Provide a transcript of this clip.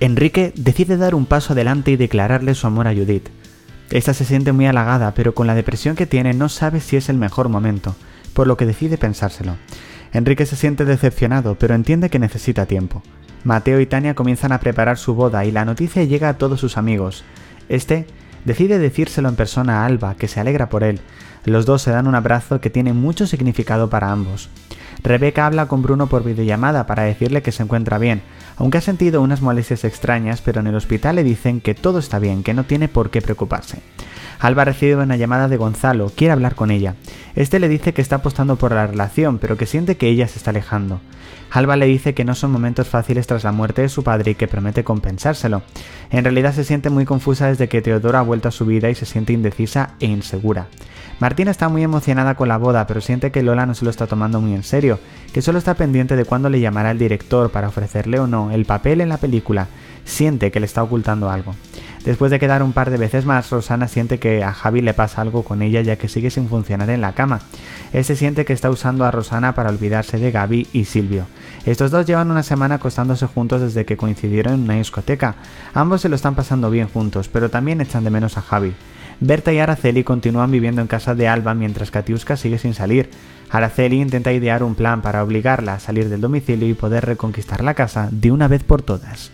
Enrique decide dar un paso adelante y declararle su amor a Judith. Esta se siente muy halagada, pero con la depresión que tiene no sabe si es el mejor momento, por lo que decide pensárselo. Enrique se siente decepcionado, pero entiende que necesita tiempo. Mateo y Tania comienzan a preparar su boda y la noticia llega a todos sus amigos. Este decide decírselo en persona a Alba, que se alegra por él. Los dos se dan un abrazo que tiene mucho significado para ambos. Rebeca habla con Bruno por videollamada para decirle que se encuentra bien, aunque ha sentido unas molestias extrañas, pero en el hospital le dicen que todo está bien, que no tiene por qué preocuparse. Alba recibe una llamada de Gonzalo, quiere hablar con ella. Este le dice que está apostando por la relación, pero que siente que ella se está alejando. Alba le dice que no son momentos fáciles tras la muerte de su padre y que promete compensárselo. En realidad se siente muy confusa desde que Teodoro ha vuelto a su vida y se siente indecisa e insegura. Martina está muy emocionada con la boda, pero siente que Lola no se lo está tomando muy en serio, que solo está pendiente de cuándo le llamará el director para ofrecerle o no el papel en la película. Siente que le está ocultando algo. Después de quedar un par de veces más, Rosana siente que a Javi le pasa algo con ella ya que sigue sin funcionar en la cama. Se siente que está usando a Rosana para olvidarse de Gaby y Silvio. Estos dos llevan una semana acostándose juntos desde que coincidieron en una discoteca. Ambos se lo están pasando bien juntos, pero también echan de menos a Javi. Berta y Araceli continúan viviendo en casa de Alba mientras Katiuska sigue sin salir. Araceli intenta idear un plan para obligarla a salir del domicilio y poder reconquistar la casa de una vez por todas.